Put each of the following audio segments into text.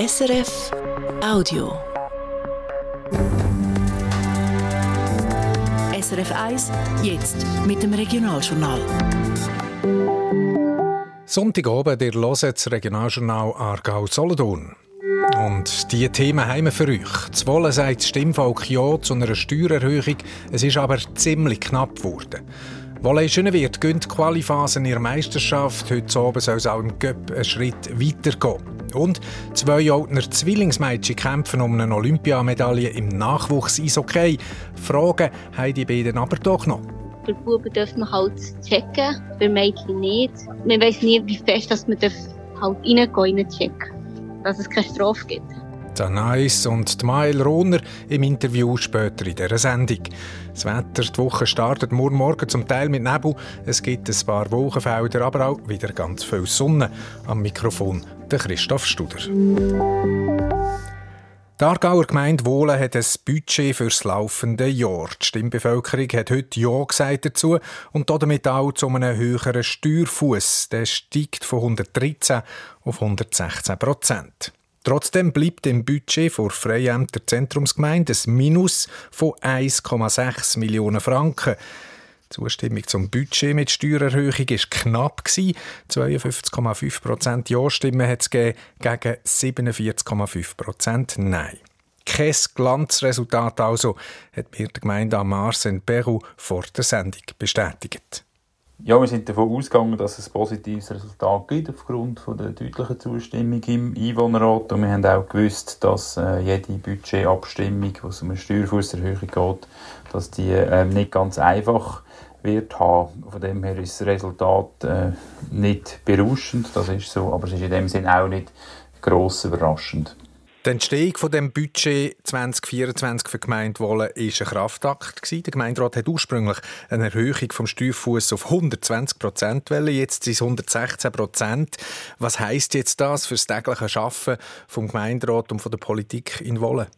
SRF Audio. SRF 1, jetzt mit dem Regionaljournal. Sonntagabend, ihr hört das Regionaljournal Aargau-Solothurn. Und diese Themen haben wir für euch. Zwolle sagt das Stimmvolk Ja zu einer Steuererhöhung. Es ist aber ziemlich knapp geworden. Wolle Schönewirth gönnt die Qualiphase in ihrer Meisterschaft. Heute Abend soll es auch im Göpp einen Schritt weitergehen. Und zwei Altner Zwillingsmädchen kämpfen um eine Olympiamedaille im Nachwuchs Eishockey. Fragen haben die beiden aber doch noch. Für Buben darf man halt checken, für Mädchen nicht. Man weiß nie, wie fest dass man halt reingehen darf, checken dass es keine Strafe gibt. Nice und Mael Rohner im Interview später in dieser Sendung. Das Wetter, die Woche startet morgen Morgen zum Teil mit Nebel. Es gibt ein paar Wolkenfelder, aber auch wieder ganz viel Sonne. Am Mikrofon der Christoph Studer. Die Aargauer Gemeinde Wohlen hat ein Budget für das laufende Jahr. Die Stimmbevölkerung hat heute Ja gesagt dazu und damit auch zu einem höheren Steuerfuß. Der steigt von 113 auf 116 Prozent. Trotzdem bleibt im Budget vor Freiämter Zentrumsgemeinde ein Minus von 1,6 Millionen Franken. Die Zustimmung zum Budget mit Steuererhöhung war knapp. 52,5 Prozent Ja-Stimmen hat es gegen 47,5 Prozent Nein. Kein Glanzresultat also, hat mir die Gemeinde Amars in Peru vor der Sendung bestätigt. Ja, wir sind davon ausgegangen, dass es ein positives Resultat gibt aufgrund von der deutlichen Zustimmung im Einwohnerrat. Und wir haben auch gewusst, dass äh, jede Budgetabstimmung, es um eine Steuerfusserhöhung geht, dass die äh, nicht ganz einfach wird haben. Von dem her ist das Resultat äh, nicht berauschend, das ist so, aber es ist in dem Sinn auch nicht gross überraschend. Die Entstehung von dem Budget 2024 für Gemeinde Wolle war ein Kraftakt. Der Gemeinderat hat ursprünglich eine Erhöhung vom Steuerfuß auf 120 Prozent jetzt sind es 116 Prozent. Was heisst jetzt das für das tägliche Arbeiten vom Gemeinderat und von der Politik in Wolle?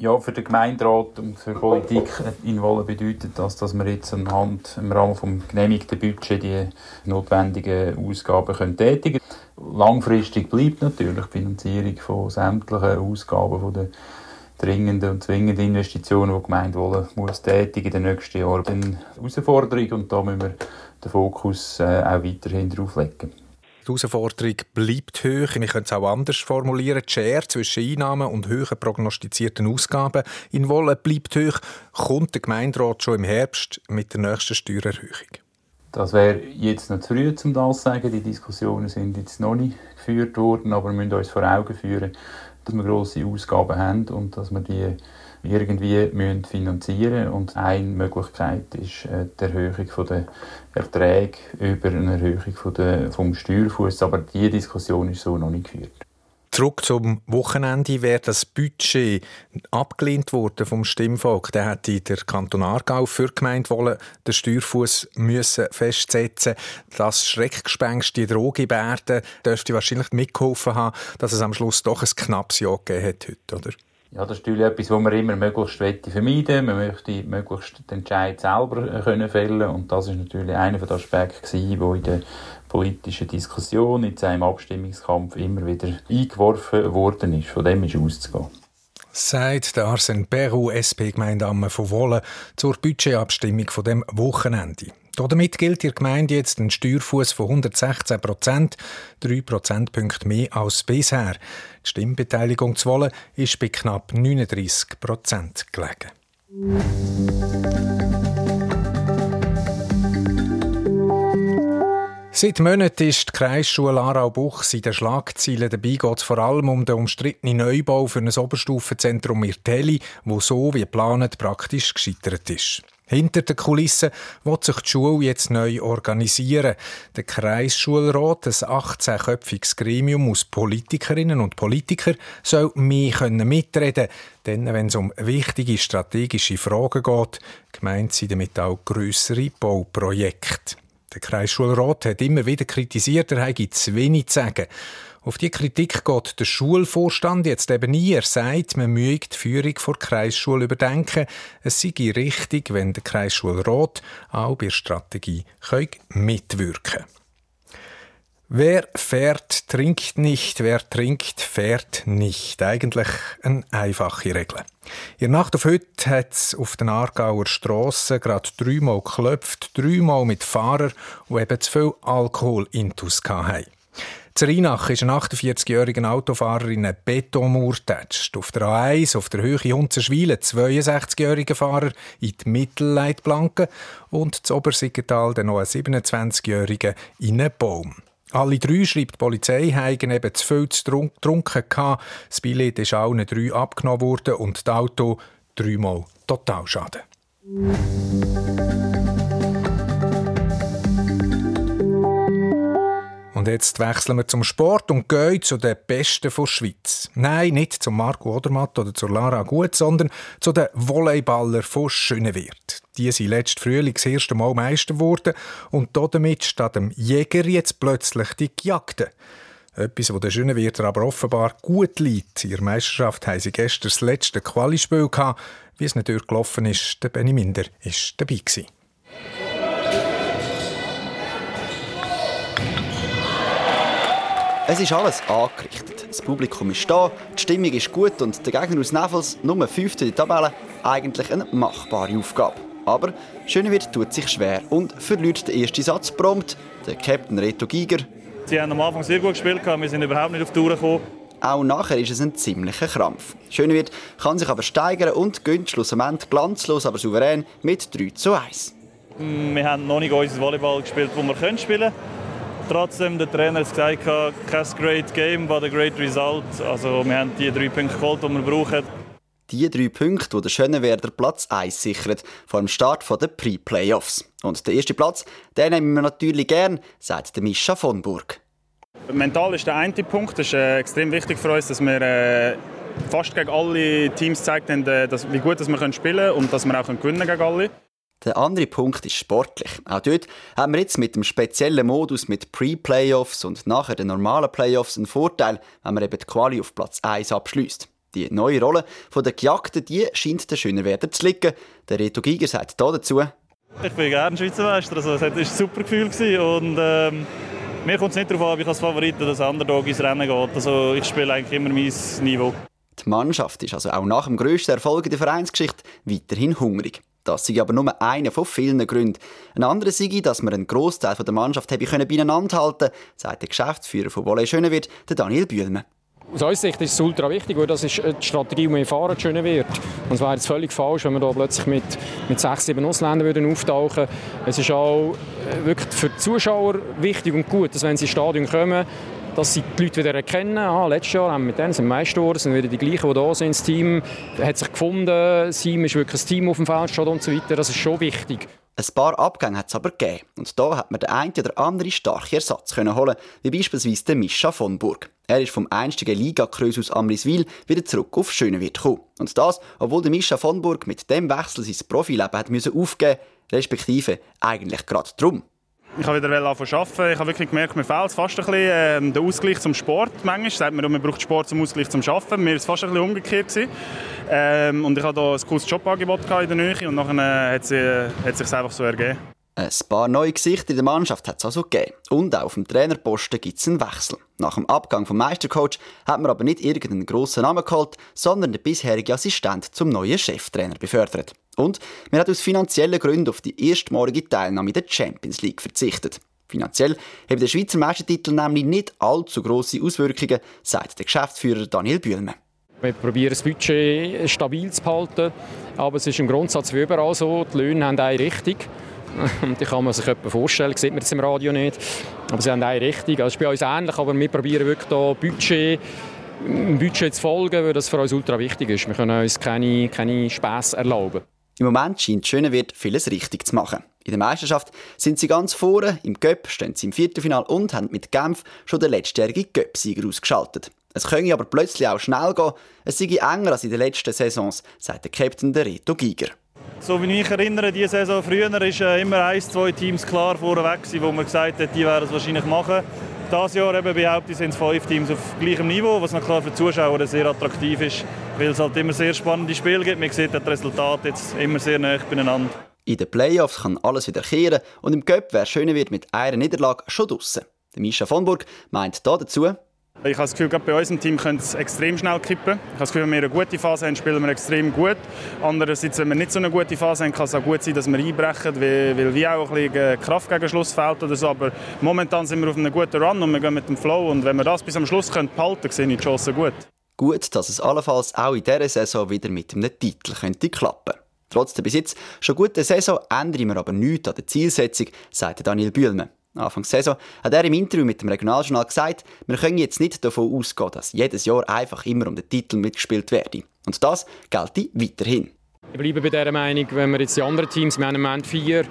Ja, für den Gemeinderat und für die Politik in Wolle bedeutet das, dass wir jetzt anhand im Rahmen des genehmigten Budgets die notwendigen Ausgaben können tätigen können. Langfristig bleibt natürlich die Finanzierung von sämtlichen Ausgaben von den dringenden und zwingenden Investitionen, die die Gemeinde muss tätigen in den nächsten Jahren. Eine Herausforderung und da müssen wir den Fokus äh, auch weiterhin drauf legen. Die Herausforderung bleibt hoch. Wir können es auch anders formulieren. Die Schere zwischen Einnahmen und hohen prognostizierten Ausgaben in Wolle bleibt hoch. Kommt der Gemeinderat schon im Herbst mit der nächsten Steuererhöhung? Das wäre jetzt noch zu früh, um das zu sagen. Die Diskussionen sind jetzt noch nicht geführt worden, aber wir müssen uns vor Augen führen, dass wir grosse Ausgaben haben und dass wir die irgendwie müssen finanzieren Und eine Möglichkeit ist äh, die Erhöhung der Erträge über eine Erhöhung der, vom Steuerfuß. Aber diese Diskussion ist so noch nicht geführt. Zurück zum Wochenende wäre das Budget abgelehnt worden vom Stimmvolk. Der hätte der Kanton Aargau für die Gemeinde wollen, den Steuerfuß müssen festsetzen. Das Schreckgespenst, die Drohgebärde, dürfte wahrscheinlich mitgeholfen haben, dass es am Schluss doch ein knappes Jahr gegeben hat heute, oder? Ja, das ist natürlich etwas, was man immer möglichst vermeiden Man möchte möglichst den Entscheid selber äh, können fällen und das ist natürlich einer der Aspekte, der in der politischen Diskussion, in seinem Abstimmungskampf immer wieder eingeworfen worden ist. Von dem ist auszugehen. Sagt der Arsene Peru, SP-Gemeindeamme von Wolle, zur Budgetabstimmung von dem Wochenende. Damit gilt die Gemeinde jetzt einen Steuerfuß von 116 Prozent, drei Prozentpunkte mehr als bisher. Die Stimmbeteiligung zu wollen ist bei knapp 39 Prozent gelegen. Seit Monaten ist die Kreisschule Aarau-Buchs in den Schlagzeilen. Dabei geht vor allem um den umstrittenen Neubau für ein Oberstufenzentrum Mirtelli, wo so wie geplant praktisch gescheitert ist. Hinter den Kulissen wird sich die Schule jetzt neu organisieren. Der Kreisschulrat, ein 18-köpfiges Gremium aus Politikerinnen und Politikern, soll mehr mitreden können. Denn wenn es um wichtige strategische Fragen geht, gemeint sind damit auch grössere Bauprojekte. Der Kreisschulrat hat immer wieder kritisiert, er habe zu wenig zu sagen. Auf die Kritik geht der Schulvorstand jetzt eben nie. Er sagt, man müsse die Führung der Kreisschule überdenken. Es sei richtig, wenn der Kreisschulrat auch bei der Strategie mitwirken kann. Wer fährt, trinkt nicht, wer trinkt, fährt nicht. Eigentlich eine einfache Regel. In der Nacht auf heute hat es auf den Aargauer Strassen gerade dreimal geklopft, dreimal mit Fahrern, die eben zu viel Alkohol intus hatten. Zerinach ist ein 48-jähriger Autofahrer in eine Betonmauer getatscht. Auf der A1, auf der Höhe Hunzenschwil, ein 62-jähriger Fahrer in die Mittelleitplanke und zu Obersiggetal noch ein 27-jähriger in einen Baum. Alle drei, schreibt die Polizei, haben eben zu viel getrunken. Das Billett ist allen drei abgenommen worden und das Auto dreimal Totalschaden. Und jetzt wechseln wir zum Sport und gehen zu den Besten der Schweiz. Nein, nicht zu Marco Odermatt oder zu Lara Gut, sondern zu den Volleyballern von Schönewirt. Die sind letztes Frühling das erste Mal Meister geworden und damit statt dem Jäger jetzt plötzlich die Gejagten. Etwas, was den Schönewirter aber offenbar gut liegt. In der Meisterschaft haben sie gestern das letzte Qualispiel gehabt. Wie es natürlich gelaufen ist, der Benny Minder war dabei. Gewesen. Es ist alles angerichtet. Das Publikum ist da, die Stimmung ist gut und der Gegner aus Nevels, Nummer 5 in der Tabelle, eigentlich eine machbare Aufgabe. Aber Schönewirt tut sich schwer und verliert den ersten Satz prompt. Der Captain Reto Giger. Sie haben am Anfang sehr gut gespielt, wir sind überhaupt nicht auf die Tour gekommen. Auch nachher ist es ein ziemlicher Krampf. Schönewirt kann sich aber steigern und gönnt schlussendlich glanzlos, aber souverän mit 3 zu 1. Wir haben noch nicht unser Volleyball gespielt, das wir spielen können. Trotzdem, der Trainer hat gesagt, kein great game, but a great result. Also wir haben die drei Punkte geholt, die wir brauchen. Die drei Punkte, die der Schönewerder Platz 1 sichert, vor dem Start der Pre-Playoffs. Und der erste Platz, den nehmen wir natürlich gern, sagt der Mischa von Burg. Mental ist der eine Punkt. Das ist äh, extrem wichtig für uns, dass wir äh, fast gegen alle Teams gezeigt haben, äh, dass, wie gut dass wir spielen können und dass wir auch gewinnen können gegen alle. Der andere Punkt ist sportlich. Auch dort haben wir jetzt mit dem speziellen Modus mit Pre-Playoffs und nachher den normalen Playoffs einen Vorteil, wenn man eben die Quali auf Platz 1 abschließt. Die neue Rolle von der Gejagten, die scheint der Schönerwerder zu liegen. Der Reto Giger sagt hier dazu. Ich bin gerne Schweizer Meister, also es war ein super Gefühl und ähm, mir kommt es nicht darauf an, ob ich als Favorit oder als Underdog ins Rennen geht. Also ich spiele eigentlich immer mein Niveau. Die Mannschaft ist also auch nach dem grössten Erfolg in der Vereinsgeschichte weiterhin hungrig. Das sei aber nur einer von vielen Gründen. Ein anderer sei, dass man einen Großteil der Mannschaft habe beieinander halten können, sagt der Geschäftsführer von Volley Schönewert, Daniel Bühlmann. Aus unserer Sicht ist es ultra wichtig, weil das ist die Strategie, die wir fahren schöner wird. Und es wäre jetzt völlig falsch, wenn wir da plötzlich mit, mit sechs, sieben Ausländern würden auftauchen Es ist auch äh, wirklich für die Zuschauer wichtig und gut, dass wenn sie ins Stadion kommen, dass sie die Leute wieder erkennen. Ah, letztes Jahr haben wir mit denen sind Meister sind wieder die gleichen, die da sind. Das Team hat sich gefunden, das Team ist wirklich ein Team auf dem Feld und so weiter. Das ist schon wichtig. Ein paar Abgänge hat es aber gegeben. Und da hat man den einen oder anderen starken Ersatz können holen, wie beispielsweise den Mischa von Burg. Er ist vom einstigen Liga-Kreuz aus Amriswil wieder zurück auf Schönenwirt gekommen. Und das, obwohl der Mischa von Burg mit dem Wechsel sein Profileben hat müssen aufgeben respektive eigentlich gerade drum. Ich habe wieder arbeiten. Ich habe wirklich gemerkt, mir fehlt fast ein bisschen äh, der Ausgleich zum Sport. Manchmal sagt man, man braucht Sport zum Ausgleich zum Arbeiten. Mir war es fast ein bisschen umgekehrt. Ähm, und ich hatte hier ein cooles Jobangebot in der Nähe und dann äh, hat, sie, hat es sich einfach so ergeben. Ein paar neue Gesichter in der Mannschaft hat es also gegeben. Und auch auf dem Trainerposten gibt es einen Wechsel. Nach dem Abgang vom Meistercoach hat man aber nicht irgendeinen grossen Namen geholt, sondern den bisherigen Assistent zum neuen Cheftrainer befördert. Und man hat aus finanziellen Gründen auf die erstmalige Teilnahme der Champions League verzichtet. Finanziell hat der Schweizer Meistertitel nämlich nicht allzu grosse Auswirkungen, sagt der Geschäftsführer Daniel Bühlmann. Wir probieren das Budget stabil zu halten, aber es ist im Grundsatz wie überall so, die Löhne haben eine Richtung. Und die kann man sich etwa vorstellen, sieht man jetzt im Radio nicht. Aber sie haben eine Richtung. Also es ist bei uns ähnlich, aber wir probieren wirklich da Budget, Budget zu folgen, weil das für uns ultra wichtig ist. Wir können uns keine, keine Späße erlauben. Im Moment scheint Schönenwirt vieles richtig zu machen. In der Meisterschaft sind sie ganz vorne, im Göpp stehen sie im Viertelfinal und haben mit Genf schon den letztjährigen Göpp-Sieger ausgeschaltet. Es könne aber plötzlich auch schnell gehen, es sei enger als in den letzten Saisons, sagt der Captain der Reto Giger. So wie ich mich erinnere, diese Saison früher war äh, immer ein, zwei Teams klar vorweg, wo man gesagt hat, die werden es wahrscheinlich machen. Dieses Jahr eben behaupte sind es fünf Teams auf gleichem Niveau, was klar für die Zuschauer sehr attraktiv ist, weil es halt immer sehr spannende Spiele gibt. Man sieht das Resultat jetzt immer sehr nah beieinander. In den Playoffs kann alles wieder kehren und im Cup wäre Schönewirt mit einer Niederlage schon draussen. Mischa von Burg meint da dazu, ich habe das Gefühl, gerade bei unserem Team könnte es extrem schnell kippen. Ich habe das Gefühl, wenn wir eine gute Phase haben, spielen wir extrem gut. Andererseits, wenn wir nicht so eine gute Phase haben, kann es auch gut sein, dass wir einbrechen, weil, weil wie auch ein bisschen Kraft gegen Schluss fehlt oder so. Aber momentan sind wir auf einem guten Run und wir gehen mit dem Flow. Und wenn wir das bis am Schluss können behalten können, sehe ich die Chancen gut. Gut, dass es allenfalls auch in dieser Saison wieder mit einem Titel könnte klappen Trotz der bis jetzt schon guten Saison ändern wir aber nichts an der Zielsetzung, sagt Daniel Bühlmann. Anfang der Saison hat er im Interview mit dem Regionaljournal gesagt, wir können jetzt nicht davon ausgehen, dass jedes Jahr einfach immer um den Titel mitgespielt werde. Und das gelte weiterhin. Ich bleibe bei dieser Meinung, wenn wir jetzt die anderen Teams, wir haben im Moment vier,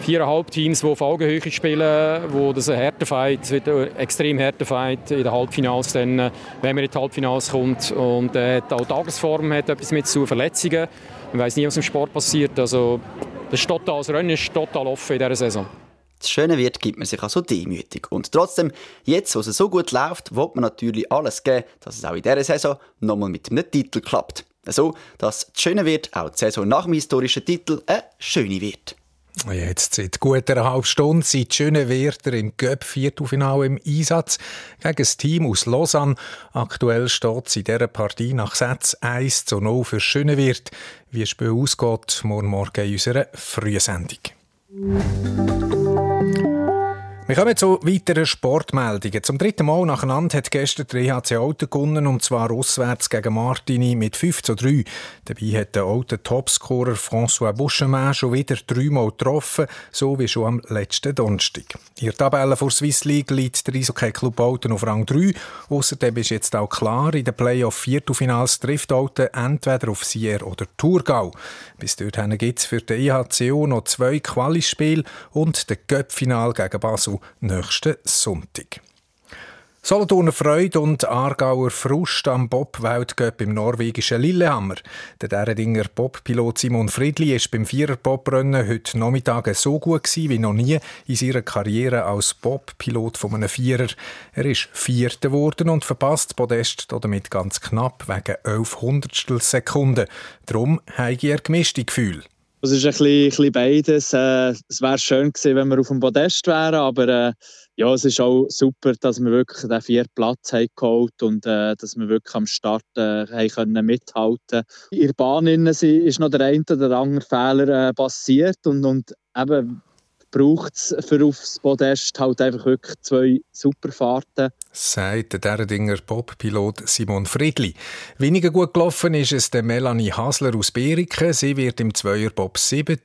viereinhalb Teams, die auf Augenhöhe spielen, wo das ein Härtefight, ein extrem Härtefight in den Halbfinals, dann, wenn man in die Halbfinals kommt. Und äh, auch Tagesform hat etwas mit zu Verletzungen. Man weiß nie, was im Sport passiert. Also, das, ist total, das Rennen ist total offen in dieser Saison das Schöne wird, gibt man sich also demütig. Und trotzdem, jetzt, wo es so gut läuft, wird man natürlich alles geben, dass es auch in dieser Saison nochmal mit einem Titel klappt. So, dass das Schöne wird, auch die Saison nach dem historischen Titel eine schöne wird. Jetzt seit gut einer halben Stunde sind die schönen Werder im Göpp-Viertelfinale im Einsatz gegen das Team aus Lausanne. Aktuell steht es in dieser Partie nach Satz 1 zu 0 für Schönewirt. Wie das Spiel ausgeht, morgen Morgen in unserer Frühsendung. Wir kommen zu weiteren Sportmeldungen. Zum dritten Mal nacheinander hat gestern der EHC Auto gewonnen, und zwar auswärts gegen Martini mit 5 zu 3. Dabei hat der alte Topscorer François Bouchemin schon wieder dreimal getroffen, so wie schon am letzten Donnerstag. In der Tabelle vor Swiss League liegt der Eishockey Club Alten auf Rang 3. Außerdem ist jetzt auch klar, in den Playoff-Viertelfinals trifft Alten entweder auf Sier oder Thurgau. Bis dorthin gibt es für den IHCO noch zwei Qualispiele und den Göpp-Final gegen Basel nächsten Sonntag. Solothurner Freude und Aargauer Frust am Bob-Weltcup im norwegischen Lillehammer. Der Deredinger Bob-Pilot Simon Friedli ist beim Vierer-Bob-Rennen heute Nachmittag so gut gewesen wie noch nie in seiner Karriere als Bob-Pilot von einem Vierer. Er ist Vierter geworden und verpasst Podest damit ganz knapp wegen 11 Hundertstel Sekunden. Darum habe er gemischte Gefühle. Es ist ein bisschen, ein bisschen beides. Äh, es wäre schön gewesen, wenn wir auf dem Podest wären, aber äh, ja, es ist auch super, dass wir wirklich den vierten Platz haben geholt und äh, dass wir wirklich am Start äh, haben können mithalten. In der Bahn ist noch der eine oder andere Fehler äh, passiert und, und eben braucht es für aufs Podest halt einfach wirklich zwei Superfahrten. Sagt der Derdinger Bob-Pilot Simon Friedli. Weniger gut gelaufen ist es der Melanie Hasler aus Beriken. Sie wird im Zweier Bob 7.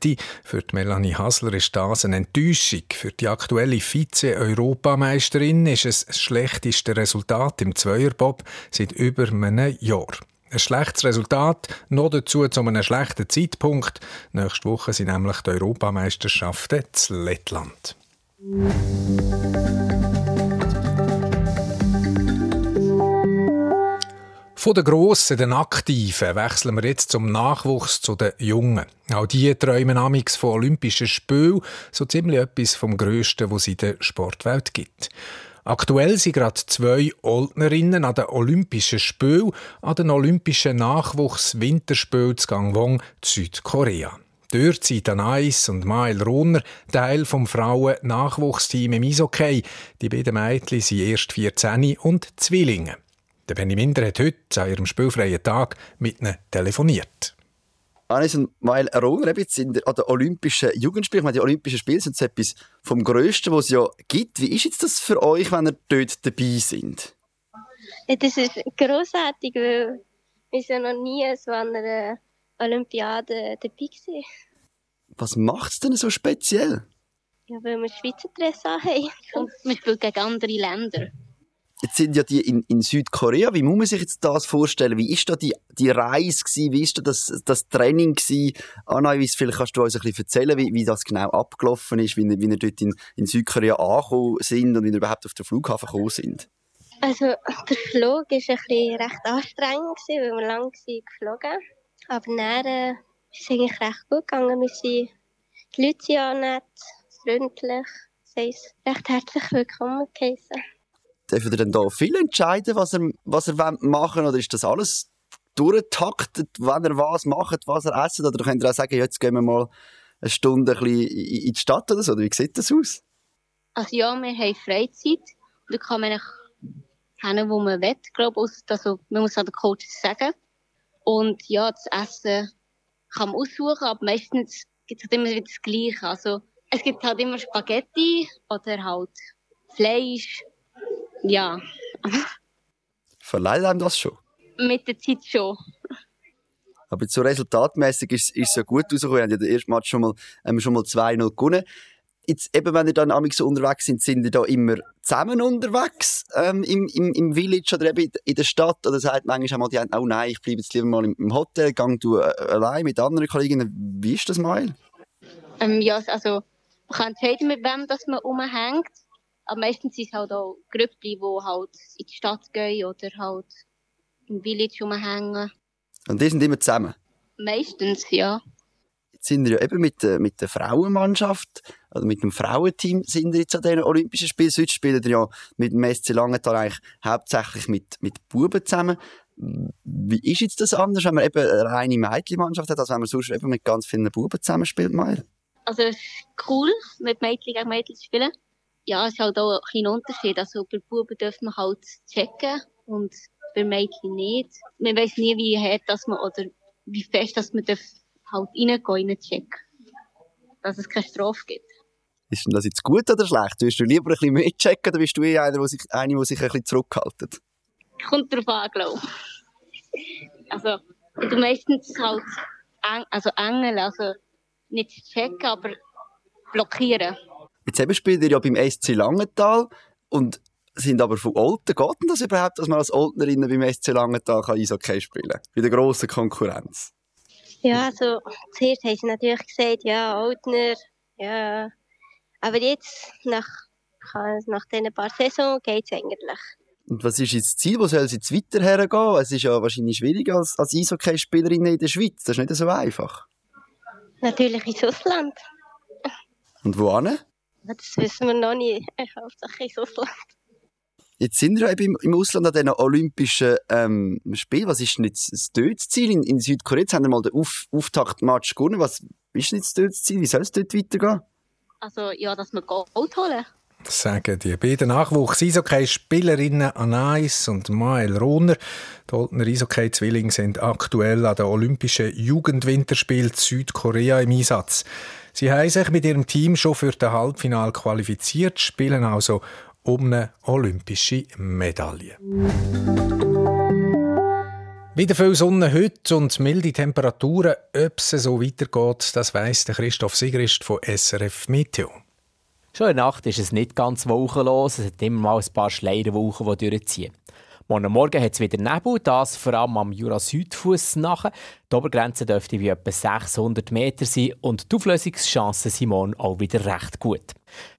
Für die Melanie Hasler ist das eine Enttäuschung. Für die aktuelle Vize-Europameisterin ist es das schlechteste Resultat im Zweier Bob seit über einem Jahr. Ein schlechtes Resultat, noch dazu zu einem schlechten Zeitpunkt. Nächste Woche sind nämlich die Europameisterschaften zu Lettland. Von den Grossen, den Aktiven, wechseln wir jetzt zum Nachwuchs zu den Jungen. Auch die träumen amix von Olympischen Spielen, so ziemlich etwas vom Grössten, was es in der Sportwelt gibt. Aktuell sind gerade zwei Oldnerinnen an den Olympischen Spielen, an den Olympischen Nachwuchs-Winterspielen zu Gangwon, Südkorea. Dort sind Anais und Mael Rohner Teil vom Frauen-Nachwuchsteam im Eishockey. Die beiden Mädchen sind erst 14 und Zwillinge. Der Benny Minder hat heute an ihrem spielfreien Tag mit ihnen telefoniert. Anis und Mael Rohner an den Olympischen Jugendspielen. Ich meine, die Olympischen Spiele sind etwas vom Größten, was es ja gibt. Wie ist jetzt das für euch, wenn ihr dort dabei sind? das ist grossartig, weil wir sind noch nie so an einer Olympiade dabei waren. Was macht es denn so speziell? Ja, weil wir Schweizer Dress haben und wir spielen gegen andere Länder. Jetzt sind ja die in, in Südkorea. Wie muss man sich jetzt das vorstellen? Wie ist da die, die Reise gewesen? Wie ist da das, das Training gewesen? Anna, vielleicht kannst du uns ein bisschen erzählen, wie, wie das genau abgelaufen ist, wie, wie ihr dort in, in Südkorea angekommen sind und wie ihr überhaupt auf den Flughafen gekommen sind? Also, der Flug war ein bisschen recht anstrengend, weil wir lange geflogen Aber dann äh, ist es eigentlich recht gut gegangen. Wir sind, die Leute sind auch nett, freundlich. Sie haben recht herzlich willkommen geheißen. Dürfen ihr denn da viel entscheiden, was ihr, was ihr machen wollt? Oder ist das alles durchtaktet, wenn ihr was macht, was ihr esst? Oder könnt ihr auch sagen, jetzt gehen wir mal eine Stunde ein in die Stadt oder so? Oder wie sieht das aus? Also ja, wir haben Freizeit. Da kann man hin, wo man will, glaube ich. Also, man muss an den Coach sagen. Und ja, das Essen kann man aussuchen, aber meistens gibt es halt immer wieder das Gleiche. Also, es gibt halt immer Spaghetti oder halt Fleisch. Ja. Verleiht einem das schon? Mit der Zeit schon. Aber so resultatmäßig ist, es ja gut rausgekommen. Wir haben ja den ersten Match schon mal, ähm, schon mal 2-0 gewonnen. Jetzt, eben, wenn ihr dann so unterwegs sind, sind ihr da immer zusammen unterwegs ähm, im, im, im Village oder eben in der Stadt? Oder sagt manchmal einmal die einen, oh nein, ich bleibe jetzt lieber mal im, Hotel, gang du äh, allein mit anderen Kolleginnen. Wie ist das mal? Ähm, ja, also man kann entscheiden, mit wem dass man rumhängt. Aber meistens sind es halt auch Gruppen, die halt in die Stadt gehen oder halt im Village rumhängen. Und die sind immer zusammen? Meistens, ja. Jetzt sind wir ja eben mit der, mit der Frauenmannschaft, also mit dem Frauenteam sind wir jetzt an diesen Olympischen Spielen. Sonst spielen wir ja mit dem SC Langenthal eigentlich hauptsächlich mit, mit Buben zusammen. Wie ist jetzt das anders, wenn man eben eine reine Mädchenmannschaft hat, als wenn man sonst eben mit ganz vielen Buben zusammenspielt, Mael? Also es ist cool, mit Mädchen gegen Mädchen zu spielen. Ja, es ist halt auch ein kleiner Unterschied. Also bei Buben dürfen wir halt checken und bei Mädchen nicht. Man weiß nie, wie hart dass man oder wie fest dass man darf halt reingehen, reinchecken. Dass es keine Strafe gibt. Ist denn das jetzt gut oder schlecht? Willst du lieber ein bisschen mehr checken oder bist du eher einer, der sich, eine, der sich ein bisschen zurückhaltet? Kommt drauf an, glaube ich. Also, du meistens halt also Engel, also nicht checken, aber blockieren. Jetzt eben spielt ihr ja beim SC Langenthal und sind aber von Olten. Geht denn das überhaupt, dass man als Oltnerin beim SC Langenthal Eishockey spielen kann? Bei der grossen Konkurrenz? Ja, also zuerst haben sie natürlich gesagt, ja, Oltner, ja. Aber jetzt, nach, nach diesen paar Saisons, geht es eigentlich. Und was ist jetzt das Ziel? Wo soll es jetzt weiter hergehen? Es ist ja wahrscheinlich schwierig als, als Eishockey-Spielerin in der Schweiz. Das ist nicht so einfach. Natürlich ins Ausland. Und wo hin? Das wissen wir noch nicht. Hauptsächlich ins Ausland. Jetzt sind wir eben im Ausland an diesen Olympischen ähm, Spielen. Was ist denn jetzt das Tötziel? In, in Südkorea jetzt haben wir mal den Auf Auftaktmatch gewonnen. Was ist denn jetzt das Tötziel? Wie soll es dort weitergehen? Also, ja, dass wir Gold holen. Sagen die beiden Nachwuchs-Eishockey-Spielerinnen Anais und Mael Rohner. Die Oltner Eishockey-Zwillinge sind aktuell an den Olympischen Jugendwinterspielen Südkorea im Einsatz. Sie haben sich mit ihrem Team schon für das Halbfinale qualifiziert, spielen also um eine olympische Medaille. Wieder viel Sonne heute und milde Temperaturen. Ob es so weitergeht, das weiss Christoph Sigrist von SRF Meteo. Schon in der Nacht ist es nicht ganz wolkenlos. Es hat immer mal ein paar Schleierwolken, die durchziehen. Morgen Morgen hat es wieder Nebel, das vor allem am Jura-Südfuss nach. Die Obergrenze dürfte wie etwa 600 Meter sein und die Auflösungschancen sind morgen auch wieder recht gut.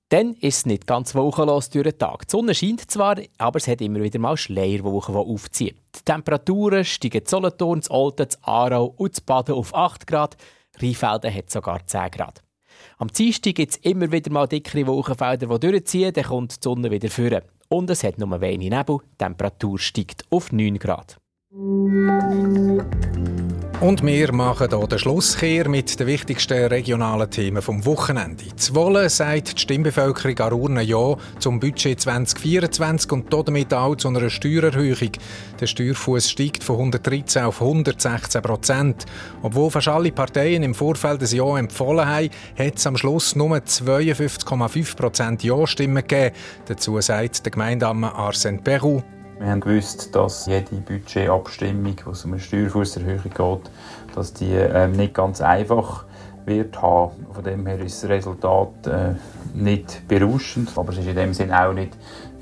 Dann ist es nicht ganz wolkenlos durch den Tag. Die Sonne scheint zwar, aber es hat immer wieder mal Schleierwochen, die aufziehen. Die Temperaturen steigen zu Solothurn, zu Olten, zu Aarau und zu Baden auf 8 Grad. Rheinfelden hat sogar 10 Grad. Am Dienstag gibt es immer wieder mal dickere Wolkenfelder, die durchziehen, dann kommt die Sonne wieder führen. Und es hat nur wenig Nebel, die Temperatur steigt auf 9 Grad. Und wir machen hier den Schlusskehr mit den wichtigsten regionalen Themen vom Wochenende. Zwolle sagt die Stimmbevölkerung an Urne Ja zum Budget 2024 und damit auch zu einer Steuererhöhung. Der Steuerfuß steigt von 113 auf 116 Prozent. Obwohl fast alle Parteien im Vorfeld ein Ja empfohlen haben, hat es am Schluss nur 52,5 Prozent Ja-Stimmen gegeben. Dazu sagt der Gemeindeamme Arsène Perou, wir haben gewusst, dass jede Budgetabstimmung, es um eine Steuerfusserhöhung geht, dass die äh, nicht ganz einfach wird haben. Von dem her ist das Resultat äh, nicht berauschend, aber es ist in dem Sinn auch nicht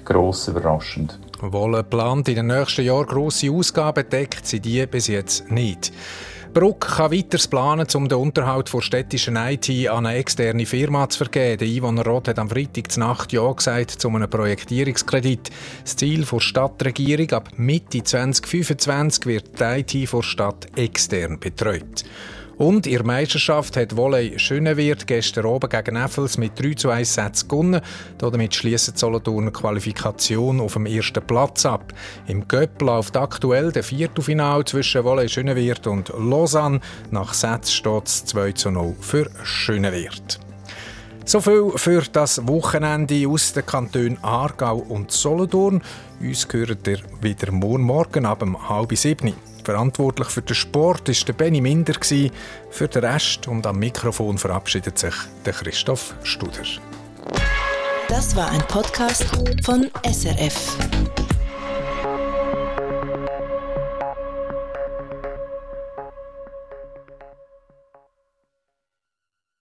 gross überraschend. Obwohl plant in den nächsten Jahren grosse Ausgaben deckt sie die bis jetzt nicht. Bruck kann weiter planen, um den Unterhalt der städtischen IT an eine externe Firma zu vergeben. Der Einwohner Roth hat am Freitag Nacht Ja gesagt zu einem Projektierungskredit. Das Ziel der Stadtregierung ab Mitte 2025 wird die IT der Stadt extern betreut. Und ihre Meisterschaft hat Volley Schönewirt gestern oben gegen Effels mit 3 zu 1 Sätzen gewonnen. Damit schließt Solothurn Qualifikation auf dem ersten Platz ab. Im Göpp läuft aktuell der Viertelfinal zwischen Volley Schönewirt und Lausanne. Nach Sätzen steht es 2 zu 0 für Schönewirt. So viel für das Wochenende aus den Kantonen Aargau und Solothurn. Uns gehört ihr wieder morgen, morgen ab halb sieben. Verantwortlich für den Sport war der Benny Minder. Für den Rest und am Mikrofon verabschiedet sich der Christoph Studer. Das war ein Podcast von SRF.